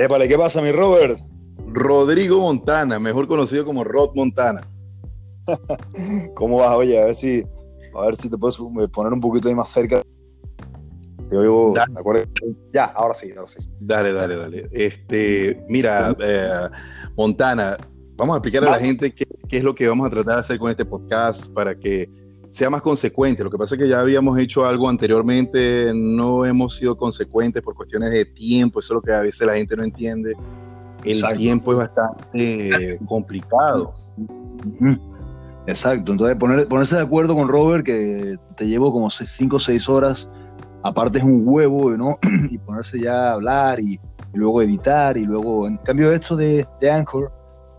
Épale, ¿qué pasa, mi Robert? Rodrigo Montana, mejor conocido como Rod Montana. ¿Cómo vas? Oye, a ver si, a ver si te puedes poner un poquito ahí más cerca. Te oigo, Ya, ahora sí, ahora sí. Dale, dale, dale. Este, mira, eh, Montana, vamos a explicar a la gente qué, qué es lo que vamos a tratar de hacer con este podcast para que sea más consecuente. Lo que pasa es que ya habíamos hecho algo anteriormente, no hemos sido consecuentes por cuestiones de tiempo, eso es lo que a veces la gente no entiende. El tiempo es bastante complicado. Exacto, entonces poner, ponerse de acuerdo con Robert, que te llevo como 5 o 6 horas, aparte es un huevo, ¿no? y ponerse ya a hablar y, luego editar y luego, en cambio esto de, de Anchor,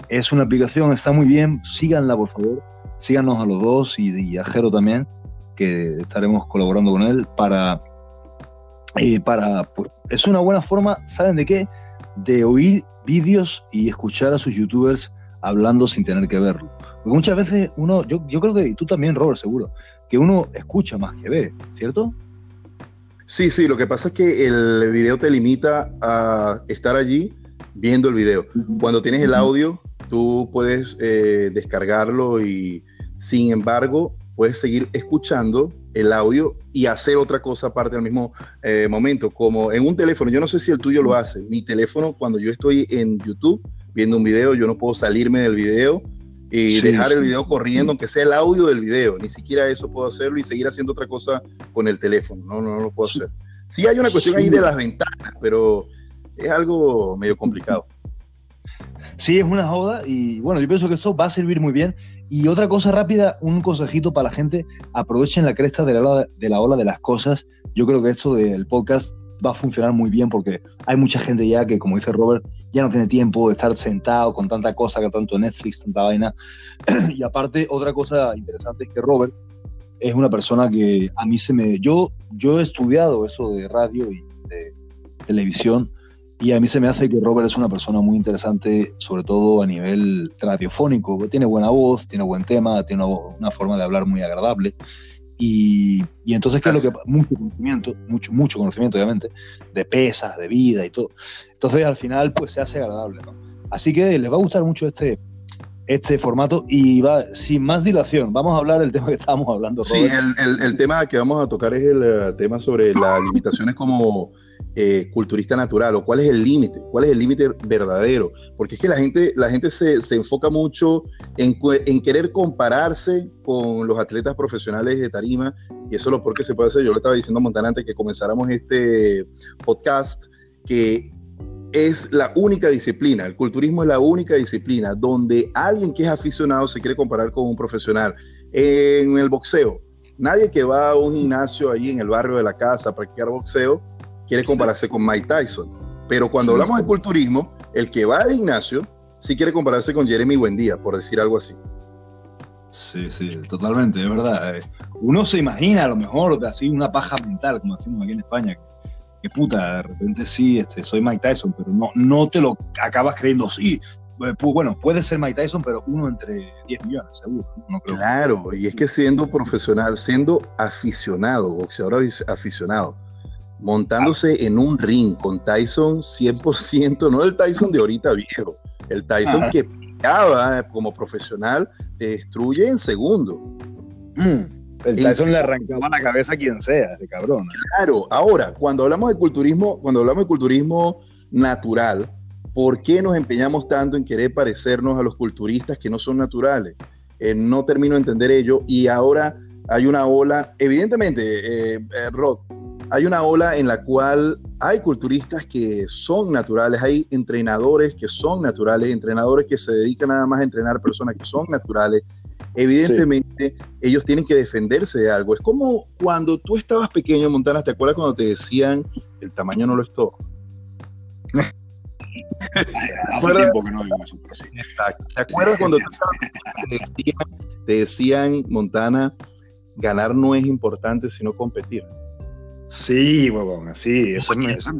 es una aplicación, está muy bien, síganla por favor síganos a los dos y, a Jero también, que estaremos colaborando con él para... Eh, para pues, es una buena forma, ¿saben de qué? De oír vídeos y escuchar a sus youtubers hablando sin tener que verlo. Porque muchas veces uno, yo, yo creo que tú también, Robert, seguro, que uno escucha más que ve, ¿cierto? Sí, sí, lo que pasa es que el video te limita a estar allí viendo el video. Cuando tienes el audio, tú puedes eh, descargarlo y sin embargo, puedes seguir escuchando el audio y hacer otra cosa aparte al mismo eh, momento, como en un teléfono. Yo no sé si el tuyo lo hace. Mi teléfono, cuando yo estoy en YouTube viendo un video, yo no puedo salirme del video y dejar el video corriendo, aunque sea el audio del video. Ni siquiera eso puedo hacerlo y seguir haciendo otra cosa con el teléfono. No, no, no lo puedo hacer. Sí hay una cuestión ahí de las ventanas, pero es algo medio complicado. Sí, es una joda y bueno, yo pienso que esto va a servir muy bien y otra cosa rápida, un consejito para la gente, aprovechen la cresta de la, ola, de la ola de las cosas. Yo creo que esto del podcast va a funcionar muy bien porque hay mucha gente ya que, como dice Robert, ya no tiene tiempo de estar sentado con tanta cosa, que tanto Netflix, tanta vaina. y aparte, otra cosa interesante es que Robert es una persona que a mí se me... Yo, yo he estudiado eso de radio y de televisión y a mí se me hace que Robert es una persona muy interesante, sobre todo a nivel radiofónico. Tiene buena voz, tiene buen tema, tiene una, forma de hablar muy agradable. Y, y entonces, ¿qué es lo que Mucho conocimiento, mucho, mucho conocimiento, obviamente, de pesas, de vida y todo. Entonces, al final, pues se hace agradable, ¿no? Así que les va a gustar mucho este, este formato y va, sin más dilación, vamos a hablar del tema que estábamos hablando. Sí, el, el, el, tema que vamos a tocar es el uh, tema sobre las limitaciones como eh, culturista natural o cuál es el límite, cuál es el límite verdadero, porque es que la gente, la gente se, se enfoca mucho en, en, querer compararse con los atletas profesionales de tarima y eso es lo peor que se puede hacer. Yo le estaba diciendo a Montana antes que comenzáramos este podcast que es la única disciplina, el culturismo es la única disciplina donde alguien que es aficionado se quiere comparar con un profesional. En el boxeo, nadie que va a un gimnasio allí en el barrio de la casa a practicar boxeo quiere compararse con Mike Tyson. Pero cuando hablamos de culturismo, el que va al gimnasio sí quiere compararse con Jeremy Buendía, por decir algo así. Sí, sí, totalmente, es verdad. Eh. Uno se imagina a lo mejor de así una paja mental, como decimos aquí en España, que, puta, de repente sí, este, soy Mike Tyson, pero no, no te lo acabas creyendo, sí, eh, bueno, puede ser Mike Tyson, pero uno entre 10 millones, seguro. claro, y es que siendo profesional, siendo aficionado, boxeador aficionado, montándose en un ring con Tyson 100%, no el Tyson de ahorita viejo, el Tyson que pegaba como profesional, te destruye en segundo. Mm, el Tyson le arrancaba la cabeza a quien sea, ese cabrón. Claro, ahora, cuando hablamos de culturismo, cuando hablamos de culturismo natural, ¿por qué nos empeñamos tanto en querer parecernos a los culturistas que no son naturales? Eh, no termino de entender ello y ahora hay una ola, evidentemente, eh, eh Rod, hay una ola en la cual hay culturistas que son naturales, hay entrenadores que son naturales, entrenadores que se dedican nada más a entrenar personas que son naturales. Evidentemente, ellos tienen que defenderse de algo. Es como cuando tú estabas pequeño, Montana, ¿te acuerdas cuando te decían el tamaño no lo es todo? Hace tiempo que no digo eso, pero sí. ¿Te acuerdas cuando te, decían, te decían, Montana, ganar no es importante, sino competir? Sí, huevón, sí, eso, es, eso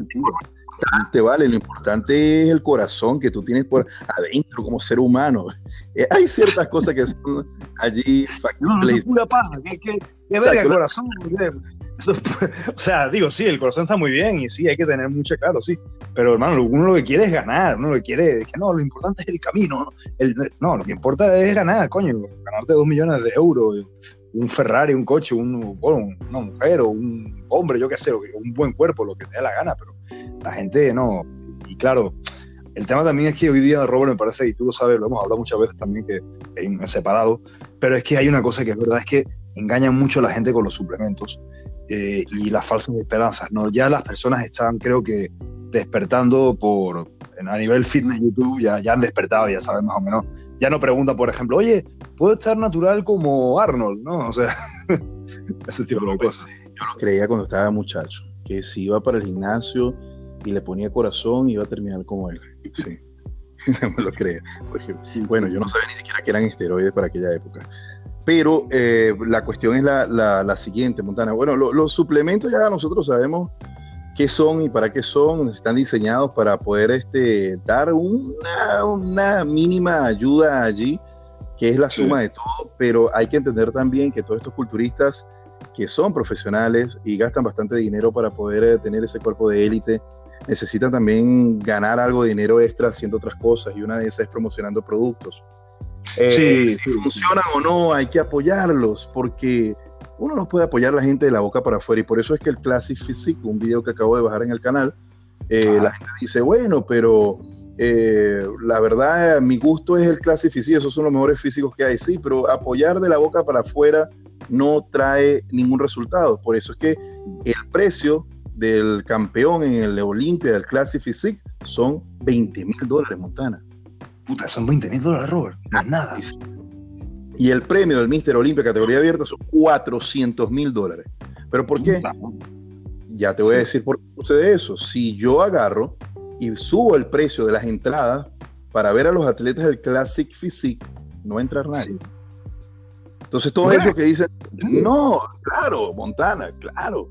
Te vale, lo importante es el corazón que tú tienes por adentro como ser humano. Eh, hay ciertas cosas que son allí factibles. No, no, pura paja, que, que, que verga el corazón. o sea, digo, sí, el corazón está muy bien y sí, hay que tener mucho claro, sí. Pero hermano, uno lo que quiere es ganar, uno lo que quiere es que no, lo importante es el camino. ¿no? no, lo que importa es ganar, coño, ganarte dos millones de euros, un Ferrari, un coche, un, una mujer o un hombre, yo qué sé, un buen cuerpo, lo que te dé la gana, pero la gente no. Y claro, el tema también es que hoy día, Robert, me parece, y tú lo sabes, lo hemos hablado muchas veces también, que en separado, pero es que hay una cosa que es verdad, es que engañan mucho a la gente con los suplementos eh, y las falsas esperanzas. ¿no? Ya las personas están, creo que, despertando por, a nivel fitness YouTube, ya, ya han despertado, ya saben más o menos. Ya no preguntan, por ejemplo, oye, ¿puedo estar natural como Arnold? ¿no? O sea, ese tipo de cosas. Yo lo creía cuando estaba muchacho, que si iba para el gimnasio y le ponía corazón, iba a terminar como él. Sí. me lo creía. bueno, yo no sabía ni siquiera que eran esteroides para aquella época. Pero eh, la cuestión es la, siguiente, Montana. Bueno, los suplementos ya nosotros sabemos qué son y para qué son. Están diseñados para poder este, dar una, una mínima ayuda allí, que es la suma de todo. Pero hay que entender también que todos estos culturistas que son profesionales y gastan bastante dinero para poder eh, tener ese cuerpo de élite, necesitan también ganar algo de dinero extra haciendo otras cosas y una de esas es promocionando productos. Eh, si funcionan o no, hay que apoyarlos, porque uno no puede apoyar a la gente de la boca para afuera, y por eso es que el Classic Physique, un video que acabo de bajar en el canal, eh, la gente dice, bueno, pero eh, la verdad, mi gusto es el Physique, esos son los mejores físicos que hay, sí, pero apoyar de la boca para afuera no trae ningún resultado. Por eso es que el precio del campeón en el Olimpia del Classic Physique son 20 mil dólares, Montana. Puta, son 20 mil dólares, Robert. Nada. Y el premio del Mister Olimpia categoría abierta son 400 mil dólares. ¿Pero por qué? Ya te voy a decir por qué sucede eso. Si yo agarro y subo el precio de las entradas para ver a los atletas del Classic Physique, no va a entrar nadie. Entonces, todos ellos que dicen, no, claro, Montana, claro.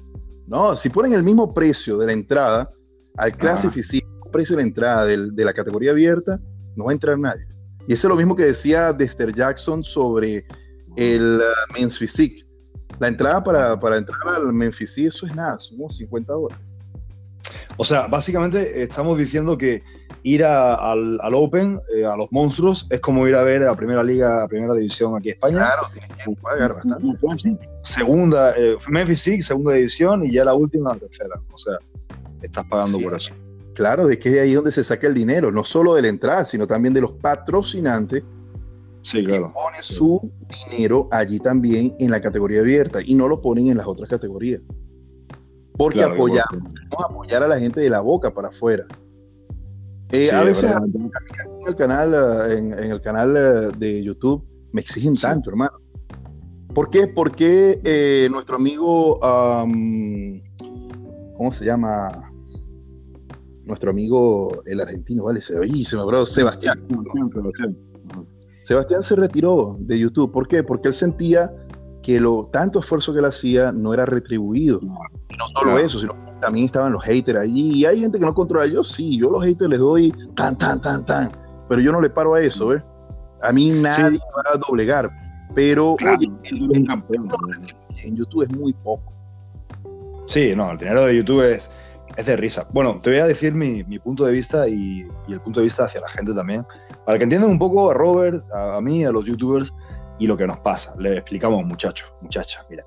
No, si ponen el mismo precio de la entrada al Classic ah. Physique, el precio de la entrada de la categoría abierta, no va a entrar nadie. Y eso es lo mismo que decía Dexter Jackson sobre el uh, Men's Physique. La entrada para, para entrar al Men's Physique, eso es nada, son 50 dólares. O sea, básicamente estamos diciendo que ir al, Open, eh, a los monstruos, es como ir a ver a Primera Liga, a Primera División aquí en España. Claro, tienes que pagar bastante. Segunda, eh, Memphis segunda división y ya la última, la tercera. O sea, estás pagando por eso. Claro, de que es de ahí donde se saca el dinero, no solo de la entrada, sino también de los patrocinantes sí, claro. que ponen su dinero allí también en la categoría abierta y no lo ponen en las otras categorías. Porque apoyamos, apoyar a la gente de la boca para afuera. Eh, a veces en el canal, eh, en, el canal eh, de YouTube me exigen tanto, hermano. ¿Por qué? Porque nuestro amigo, ¿cómo se llama? nuestro amigo el argentino, ¿vale? Se, se me habló Sebastián. Sebastián se retiró de YouTube. ¿Por qué? Porque él sentía que lo tanto esfuerzo que él hacía no era retribuido. No, no solo eso, sino también estaban los haters allí. Y hay gente que no controla. Yo sí, yo los haters les doy tan, tan, tan, tan. Pero yo no le paro a eso, ¿ves? A mí nadie va a doblegar. Pero en YouTube es muy poco. Sí, no, el dinero de YouTube es es de risa. Bueno, te voy a decir mi, punto de vista y, el punto de vista hacia la gente también, para que entiendan un poco a Robert, a, mí, a los youtubers y lo que nos pasa. Le explicamos, muchachos, muchachas, mira.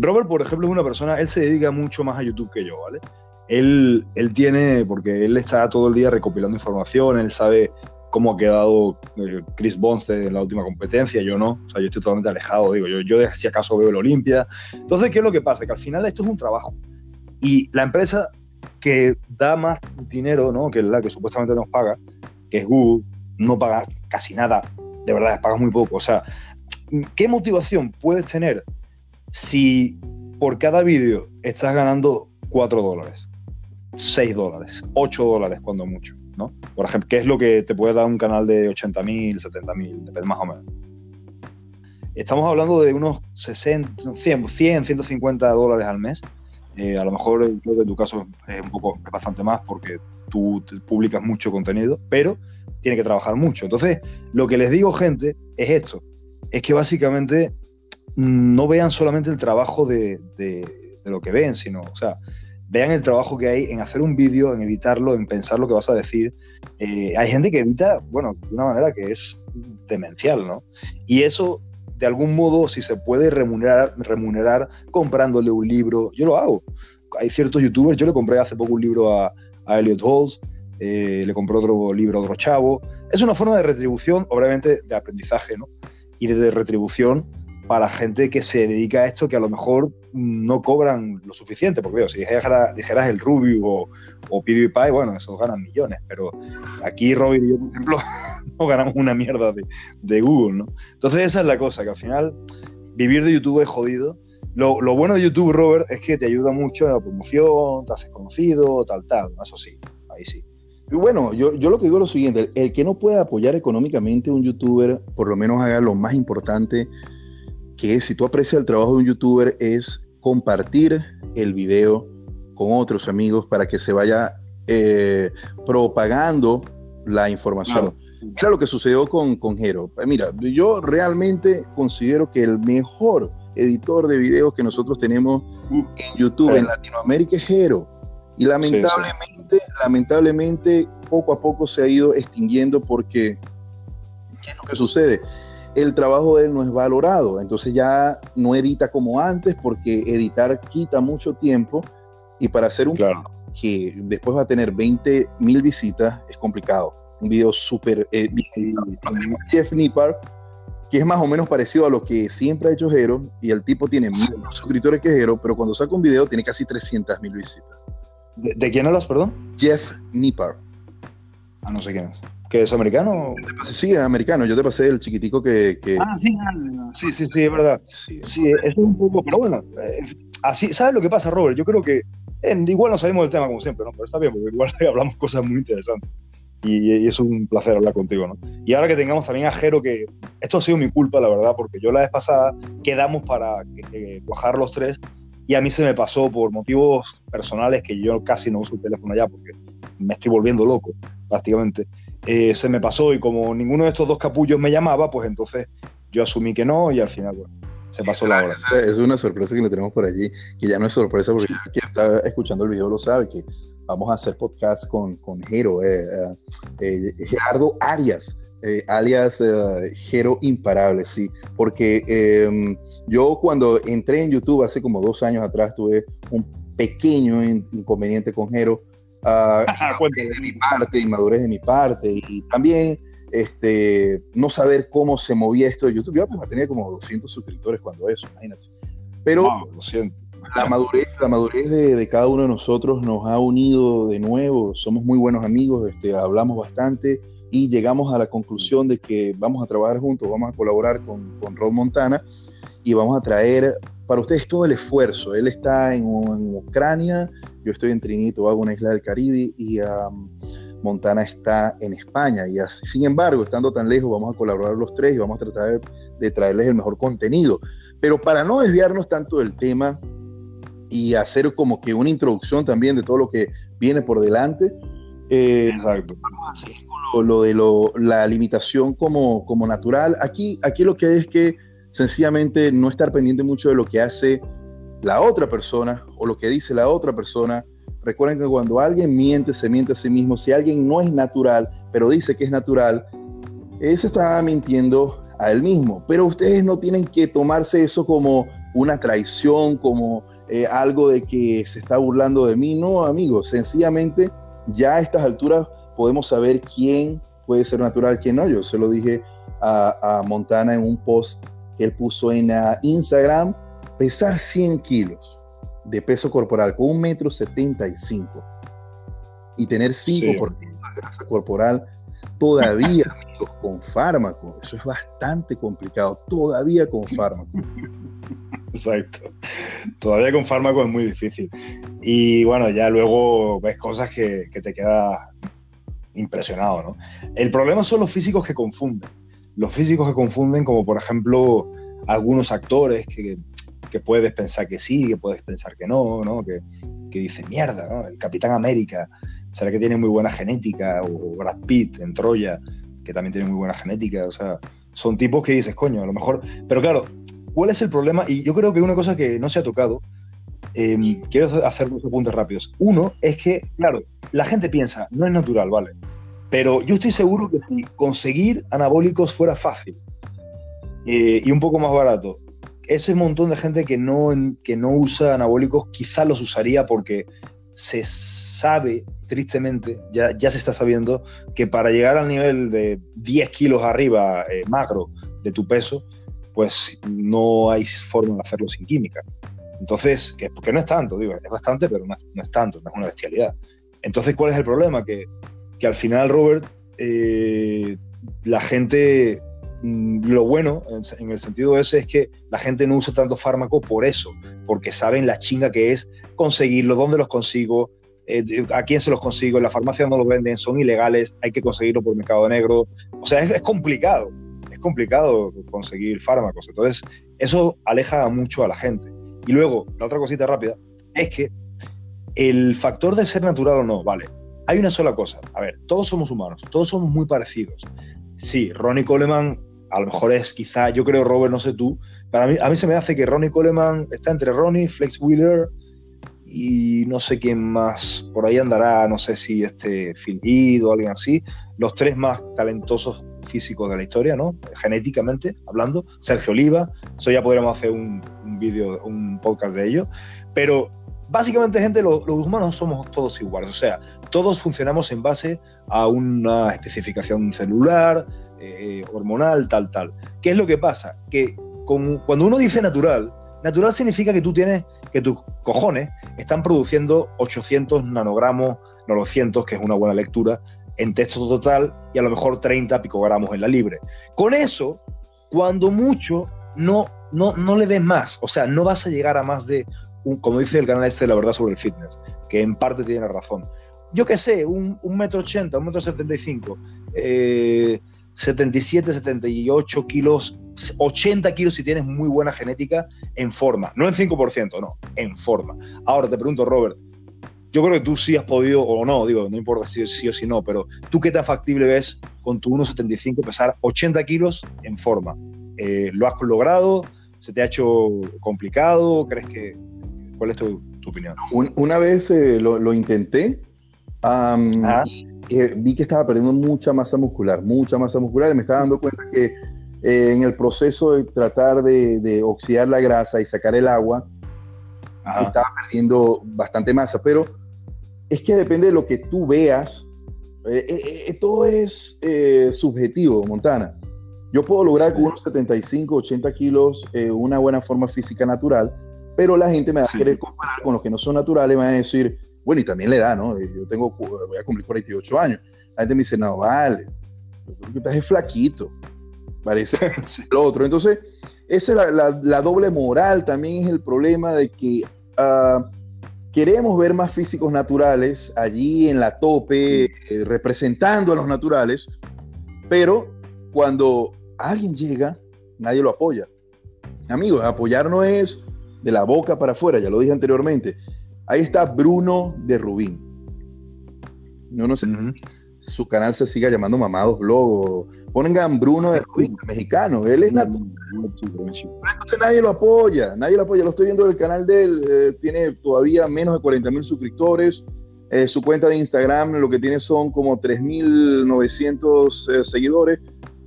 Robert, por ejemplo, es una persona, él se dedica mucho más a YouTube que yo, ¿vale? Él, él tiene, porque él está todo el día recopilando información, él sabe cómo ha quedado eh, Chris Bonds en la última competencia, yo no, o sea, yo estoy totalmente alejado, digo, yo, yo si acaso veo el Olimpia. Entonces, ¿qué es lo que pasa? Que al final esto es un trabajo. Y la empresa que da más dinero, ¿no? que es la que supuestamente nos paga, que es Google, no paga casi nada, de verdad, paga muy poco. O sea, ¿qué motivación puedes tener si por cada vídeo estás ganando 4 dólares, 6 dólares, 8 dólares cuando mucho? ¿no? Por ejemplo, ¿qué es lo que te puede dar un canal de 80 mil, 70 mil, más o menos? Estamos hablando de unos 60, 100, 100 150 dólares al mes eh, a lo mejor creo que en tu caso es un poco es bastante más porque tú publicas mucho contenido, pero tiene que trabajar mucho. Entonces, lo que les digo, gente, es esto: es que básicamente mm, no vean solamente el trabajo de, lo que ven, sino, o sea, vean el trabajo que hay en hacer un vídeo, en editarlo, en pensar lo que vas a decir. Eh, hay gente que edita, bueno, de una manera que es demencial, ¿no? Y eso, de algún modo, si se puede remunerar, remunerar comprándole un libro, yo lo hago. Hay ciertos youtubers, yo le compré hace poco un libro a, a Elliot Halls, eh, le compré otro libro a otro chavo. Es una forma de retribución, obviamente, de aprendizaje, ¿no? Y de retribución para gente que se dedica a esto que a lo mejor no cobran lo suficiente, porque si dijeras, el Ruby o, o PewDiePie, bueno, esos ganan millones, pero aquí Robin y yo, por ejemplo, no ganamos una mierda de, de, Google, ¿no? Entonces esa es la cosa, que al final vivir de YouTube es jodido. Lo, lo, bueno de YouTube, Robert, es que te ayuda mucho a la promoción, te haces conocido, tal, tal, eso sí, ahí sí. Y bueno, yo, yo lo que digo es lo siguiente, el que no pueda apoyar económicamente a un youtuber, por lo menos haga lo más importante, que si tú aprecias el trabajo de un youtuber es compartir el video con otros amigos para que se vaya eh, propagando la información. Claro. lo que sucedió con, con Jero. Mira, yo realmente considero que el mejor editor de videos que nosotros tenemos en YouTube en Latinoamérica es Jero. Y lamentablemente, lamentablemente, poco a poco se ha ido extinguiendo porque, ¿qué es lo que sucede? el trabajo de él no es valorado. Entonces ya no edita como antes porque editar quita mucho tiempo y para hacer un claro. que después va a tener 20 mil visitas es complicado. Un video súper... Eh, sí. Jeff Nippar, que es más o menos parecido a lo que siempre ha hecho Jero y el tipo tiene menos suscriptores que Jero, pero cuando saca un video tiene casi 300 mil visitas. ¿De, ¿De, quién hablas, perdón? Jeff Nippar. Ah, no sé quién es. ¿Que es americano? Sí, es americano. Yo te pasé el chiquitico que. que... Ah, sí, sí, sí, sí, es verdad. Sí, sí eso es un poco. Pero bueno, eh, así, ¿sabes lo que pasa, Robert? Yo creo que. Eh, igual no salimos del tema como siempre, ¿no? Pero está bien, porque igual hablamos cosas muy interesantes. Y, y, es un placer hablar contigo, ¿no? Y ahora que tengamos también a Jero, que esto ha sido mi culpa, la verdad, porque yo la vez pasada quedamos para eh, cuajar los tres y a mí se me pasó por motivos personales que yo casi no uso el teléfono ya porque me estoy volviendo loco, prácticamente. Eh, se me pasó y como ninguno de estos dos capullos me llamaba, pues entonces yo asumí que no y al final, bueno, se pasó la hora. Es una sorpresa que le tenemos por allí, que ya no es sorpresa porque quien está escuchando el video lo sabe, que vamos a hacer podcast con, con Jero, eh, eh, Gerardo Arias. Eh, alias Jero Imparable, sí, porque em, yo cuando entré en YouTube hace como dos años atrás tuve un pequeño inconveniente con Jero, Uh, de mi parte, inmadurez de mi parte, y también este, no saber cómo se movía esto de YouTube. Yo apenas tenía como 200 suscriptores cuando eso, imagínate. Pero wow, lo siento. la madurez, la madurez de, de, cada uno de nosotros nos ha unido de nuevo, somos muy buenos amigos, este, hablamos bastante y llegamos a la conclusión de que vamos a trabajar juntos, vamos a colaborar con, con Rod Montana y vamos a traer para ustedes todo el esfuerzo. Él está en, en Ucrania, yo estoy en Trinito, hago una isla del Caribe y um, Montana está en España. Y así, sin embargo, estando tan lejos, vamos a colaborar los tres y vamos a tratar de, de traerles el mejor contenido. Pero para no desviarnos tanto del tema y hacer como que una introducción también de todo lo que viene por delante, eh, vamos a con lo, de la limitación como, como natural. Aquí, aquí lo que hay es que sencillamente no estar pendiente mucho de lo que hace la otra persona o lo que dice la otra persona. Recuerden que cuando alguien miente, se miente a sí mismo. Si alguien no es natural, pero dice que es natural, se está mintiendo a él mismo. Pero ustedes no tienen que tomarse eso como una traición, como eh, algo de que se está burlando de mí. No, amigos, sencillamente ya a estas alturas podemos saber quién puede ser natural, quién no. Yo se lo dije a, a Montana en un post que él puso en uh, Instagram pesar 100 kilos de peso corporal con un metro 75 y tener 5% sí. de grasa corporal todavía, amigos, con fármaco. Eso es bastante complicado, todavía con fármaco. Exacto. Todavía con fármaco es muy difícil. Y bueno, ya luego ves cosas que, que te queda impresionado, ¿no? El problema son los físicos que confunden. Los físicos que confunden, como por ejemplo algunos actores que que puedes pensar que sí, que puedes pensar que no, ¿no? Que, que dice, mierda, ¿no? El Capitán América, será que tiene muy buena genética, o Brad Pitt en Troya, que también tiene muy buena genética, o sea, son tipos que dices, coño, a lo mejor, pero claro, ¿cuál es el problema? Y yo creo que una cosa que no se ha tocado em, quiero hacer dos apuntes rápidos. Uno es que, claro, la gente piensa, no es natural, ¿vale? Pero yo estoy seguro que si conseguir anabólicos fuera fácil eh, y un poco más barato, ese montón de gente que no, que no usa anabólicos quizá los usaría porque se sabe, tristemente, ya, ya se está sabiendo, que para llegar al nivel de 10 kilos arriba eh, magro de tu peso, pues no hay forma de hacerlo sin química. Entonces, que, porque no es tanto, digo, es bastante, pero no es, tanto, no es una bestialidad. Entonces, ¿cuál es el problema? Que, que al final, Robert, eh, la gente, mm, lo bueno en, el sentido ese es que la gente no usa tanto fármaco por eso, porque saben la chinga que es conseguirlo, dónde los consigo, eh, a quién se los consigo, en la farmacia no los venden, son ilegales, hay que conseguirlo por mercado negro. O sea, es complicado complicado conseguir fármacos. Entonces, eso aleja mucho a la gente. Y luego, la otra cosita rápida, es que el factor de ser natural o no, vale, hay una sola cosa. A ver, todos somos humanos, todos somos muy parecidos. Sí, Ronnie Coleman a lo mejor es quizá, yo creo, Robert, no sé tú, para mí, a mí se me hace que Ronnie Coleman está entre Ronnie, Flex Wheeler y no sé quién más, por ahí andará, no sé si este Phil o alguien así, los tres más talentosos físicos de la historia, ¿no? Genéticamente hablando, Sergio Oliva, eso ya podríamos hacer un, vídeo, un podcast de ello, pero básicamente, gente, los, humanos somos todos iguales, o sea, todos funcionamos en base a una especificación celular, eh, hormonal, tal, tal. ¿Qué es lo que pasa? Que cuando uno dice natural, natural significa que tú tienes, que tus cojones están produciendo 800 nanogramos, 900, que es una buena lectura, en texto total y a lo mejor 30 picogramos en la libre. Con eso, cuando mucho, no, no, no le des más. O sea, no vas a llegar a más de, un, como dice el canal este de la verdad sobre el fitness, que en parte tiene razón. Yo qué sé, un, un metro ochenta, un metro setenta y cinco, 77, 78 kilos, 80 kilos si tienes muy buena genética en forma. No en 5%, no, en forma. Ahora te pregunto, Robert, yo creo que tú sí has podido, o no, digo, no importa si sí o si no, pero tú qué tan factible ves con tu 1,75 pesar 80 kilos en forma. Eh, ¿Lo has logrado? ¿Se te ha hecho complicado? ¿Crees que... ¿Cuál es tu, opinión? una vez eh, lo, intenté, eh, vi que estaba perdiendo mucha masa muscular, mucha masa muscular, y me estaba dando cuenta que en el proceso de tratar de, de, oxidar la grasa y sacar el agua, estaba perdiendo bastante masa, pero es que depende de lo que tú veas. Eh, eh, eh, todo es subjetivo, Montana. Yo puedo lograr con unos 75, 80 kilos una buena forma física natural, pero la gente me va a querer comparar con los que no son naturales, me va a decir, bueno, y también le da, ¿no? Yo tengo, voy a cumplir 48 años. La gente me dice, no, vale, estás es flaquito, parece lo otro. Entonces, esa es la, doble moral, también es el problema de que uh, queremos ver más físicos naturales allí en la tope, eh, representando a los naturales, pero cuando alguien llega, nadie lo apoya. Amigos, apoyar no es de la boca para afuera, ya lo dije anteriormente. Ahí está Bruno de Rubín. Yo no sé, su canal se siga llamando Mamados Blog pongan Bruno de Rubín, mexicano, él es natural. Entonces nadie lo apoya, nadie lo apoya. Lo estoy viendo del canal de él, eh, tiene todavía menos de 40 mil suscriptores. Eh, su cuenta de Instagram lo que tiene son como 3.900 eh, seguidores.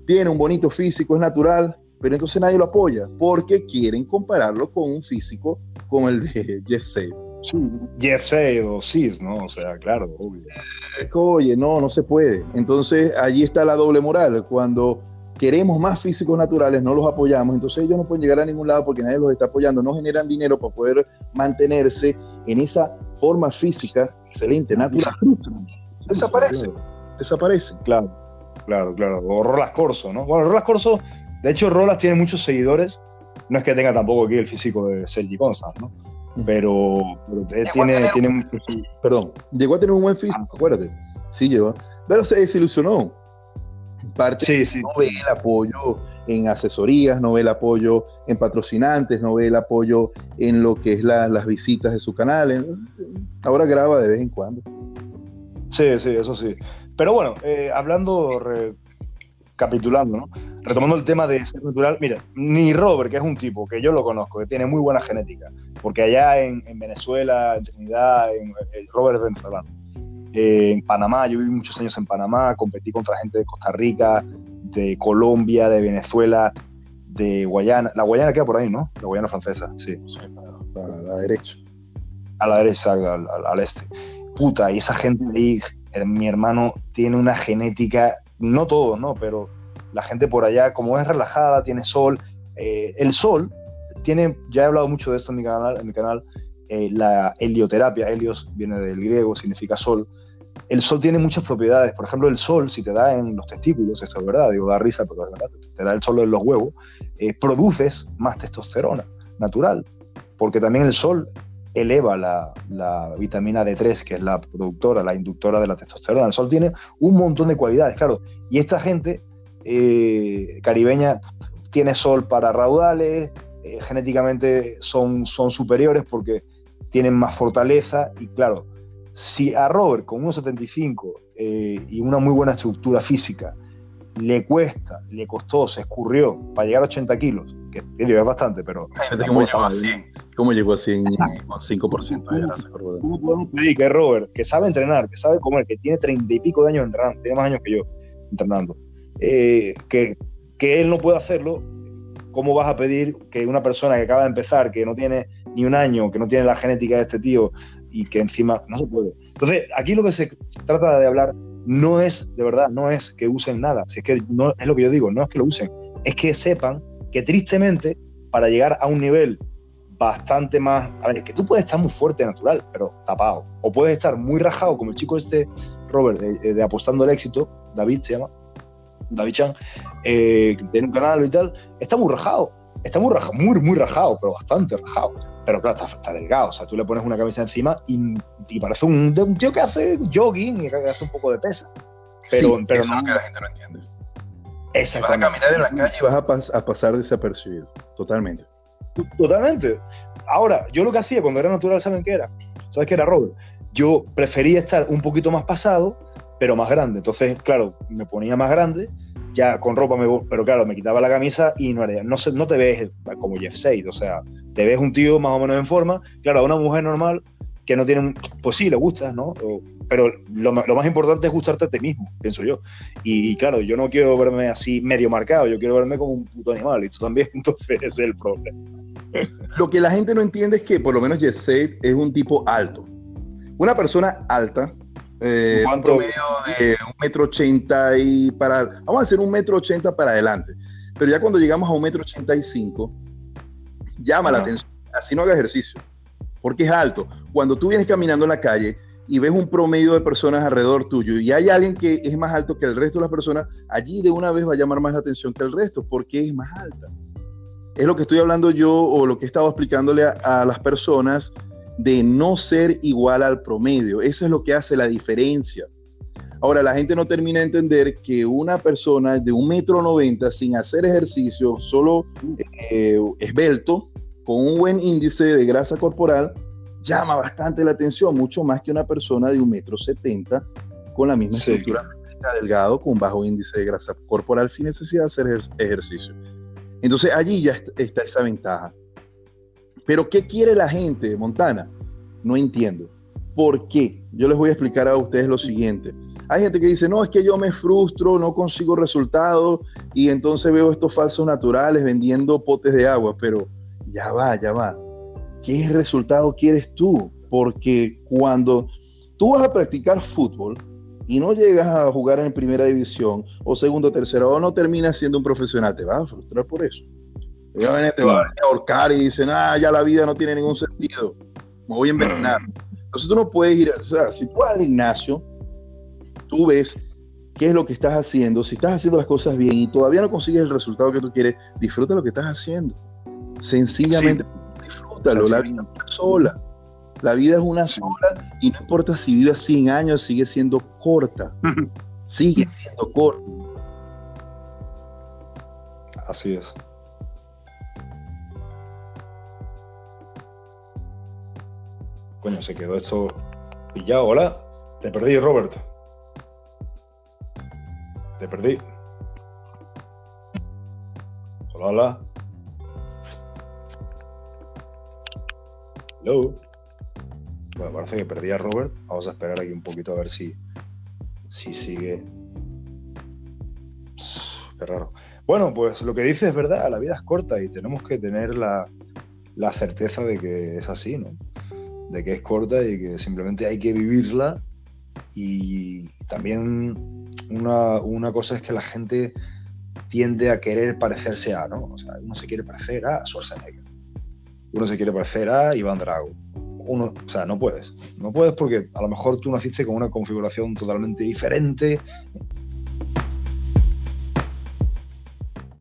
Tiene un bonito físico, es natural, pero entonces nadie lo apoya porque quieren compararlo con un físico como el de Jeff Sade. Jeff Say o Cis, ¿no? O sea, claro, obvio. Oye, no, no se puede. Entonces, allí está la doble moral. Cuando queremos más físicos naturales, no los apoyamos, entonces ellos no pueden llegar a ningún lado porque nadie los está apoyando, no generan dinero para poder mantenerse en esa forma física excelente, natural. Desaparece, desaparece. Claro, claro, claro. O Rolas Corso, ¿no? Bueno, Rolas Corso, de hecho, Rolas tiene muchos seguidores, no es que tenga tampoco aquí el físico de Sergi Constant, ¿no? Pero, tiene, tiene un... Perdón, llegó a tener un buen físico, acuérdate. Sí, llegó. Pero se desilusionó. Parte sí, sí. no ve el apoyo en asesorías, no ve el apoyo en patrocinantes, no ve el apoyo en lo que es las visitas de su canal. Ahora graba de vez en cuando. Sí, sí, eso sí. Pero bueno, eh, hablando, recapitulando, ¿no? retomando el tema de ser natural, mira, ni Robert, que es un tipo que yo lo conozco, que tiene muy buena genética, porque allá en, Venezuela, en Trinidad, en, Robert es venezolano. Eh, en Panamá, yo viví muchos años en Panamá, competí contra gente de Costa Rica, de Colombia, de Venezuela, de Guayana. La Guayana queda por ahí, ¿no? La Guayana francesa, sí. a la derecha. A la derecha, al, al, este. Puta, y esa gente ahí, eh, mi hermano, tiene una genética, no todo, ¿no? Pero la gente por allá, como es relajada, tiene sol. Eh, el sol tiene, ya he hablado mucho de esto en mi canal, en mi canal eh, la helioterapia, helios viene del griego, significa sol. El sol tiene muchas propiedades. Por ejemplo, el sol, si te da en los testículos, eso es verdad, digo, da risa, pero es verdad, te da el sol en los huevos, eh, produces más testosterona natural, porque también el sol eleva la, la, vitamina D3, que es la productora, la inductora de la testosterona. El sol tiene un montón de cualidades, claro. Y esta gente eh, caribeña tiene sol para raudales, eh, genéticamente son, son superiores porque tienen más fortaleza y claro, si a Robert con 1,75 eh, y una muy buena estructura física le cuesta, le costó, se escurrió para llegar a 80 kilos, que es bastante, pero... ¿Cómo llegó a 100? ¿Cómo llegó a 100 con 5% de grasa ¿Cómo podemos pedir que Robert, que sabe entrenar, que sabe comer, que tiene 30 y pico de años entrenando, tiene más años que yo entrenando, eh, que, que él no puede hacerlo, ¿cómo vas a pedir que una persona que acaba de empezar, que no tiene ni un año, que no tiene la genética de este tío y que encima no se puede? Entonces, aquí lo que se, trata de hablar no es, de verdad, no es que usen nada, si es que no es lo que yo digo, no es que lo usen, es que sepan que tristemente para llegar a un nivel bastante más, a ver, es que tú puedes estar muy fuerte natural, pero tapado, o puedes estar muy rajado como el chico este, Robert, de, de Apostando al Éxito, David se llama, David Chan, eh, que tiene un canal y tal, está muy rajado. Está muy rajado, muy, muy rajado, pero bastante rajado. Pero claro, está, delgado. O sea, tú le pones una camisa encima y, parece un, tío que hace jogging y que hace un poco de pesa. Pero, pero eso no, es lo que la gente no entiende. Vas a caminar en la calle y vas a, a pasar desapercibido. Totalmente. Totalmente. Ahora, yo lo que hacía cuando era natural, ¿saben qué era? ¿Sabes qué era, Robert? Yo prefería estar un poquito más pasado pero más grande. Entonces, claro, me ponía más grande, ya con ropa, me, pero claro, me quitaba la camisa y no, era, no, no te ves como Jeff Said, o sea, te ves un tío más o menos en forma. Claro, a una mujer normal que no tiene, pues sí, le gusta, ¿no? Pero lo, más importante es gustarte a ti mismo, pienso yo. Y, claro, yo no quiero verme así medio marcado, yo quiero verme como un puto animal, y tú también, entonces ese es el problema. Lo que la gente no entiende es que por lo menos Said es un tipo alto. Una persona alta eh, un promedio de un metro ochenta y para, vamos a hacer un metro ochenta para adelante. Pero ya cuando llegamos a un metro ochenta y cinco, llama la atención. Así no haga ejercicio, porque es alto. Cuando tú vienes caminando en la calle y ves un promedio de personas alrededor tuyo y hay alguien que es más alto que el resto de las personas, allí de una vez va a llamar más la atención que el resto, porque es más alta. Es lo que estoy hablando yo o lo que he estado explicándole a las personas de no ser igual al promedio. Eso es lo que hace la diferencia. Ahora, la gente no termina de entender que una persona de un metro noventa sin hacer ejercicio, solo eh, esbelto, con un buen índice de grasa corporal, llama bastante la atención, mucho más que una persona de un metro setenta con la misma estructura delgado, con bajo índice de grasa corporal, sin necesidad de hacer ejercicio. Entonces allí ya está esa ventaja. Pero ¿qué quiere la gente de Montana? No entiendo. ¿Por qué? Yo les voy a explicar a ustedes lo siguiente. Hay gente que dice, no, es que yo me frustro, no consigo resultados y entonces veo estos falsos naturales vendiendo potes de agua, pero ya va, ya va. ¿Qué resultado quieres tú? Porque cuando tú vas a practicar fútbol y no llegas a jugar en primera división o segunda o tercera o no terminas siendo un profesional, te vas a frustrar por eso te va a ahorcar y dicen, ah, ya la vida no tiene ningún sentido, me voy a envenenar. Entonces tú no puedes ir, o sea, si tú vas al gimnasio, tú ves qué es lo que estás haciendo, si estás haciendo las cosas bien y todavía no consigues el resultado que tú quieres, disfruta lo que estás haciendo. Sencillamente, disfrútalo, la vida es una sola. La vida es una sola y no importa si vives 100 años, sigue siendo corta. sigue siendo corta. Así es. Coño, se quedó esto pillado. Hola, te perdí, Robert. Te perdí. Hola, hola. Hello. Bueno, parece que perdí a Robert. Vamos a esperar aquí un poquito a ver si, si sigue. Qué raro. Bueno, pues lo que dice es verdad, la vida es corta y tenemos que tener la, la certeza de que es así, ¿no? De que es corta y que simplemente hay que vivirla. Y, también una, una, cosa es que la gente tiende a querer parecerse a, ¿no? O sea, uno se quiere parecer a Schwarzenegger. Uno se quiere parecer a Iván Drago. Uno, o sea, no puedes. No puedes porque a lo mejor tú naciste con una configuración totalmente diferente.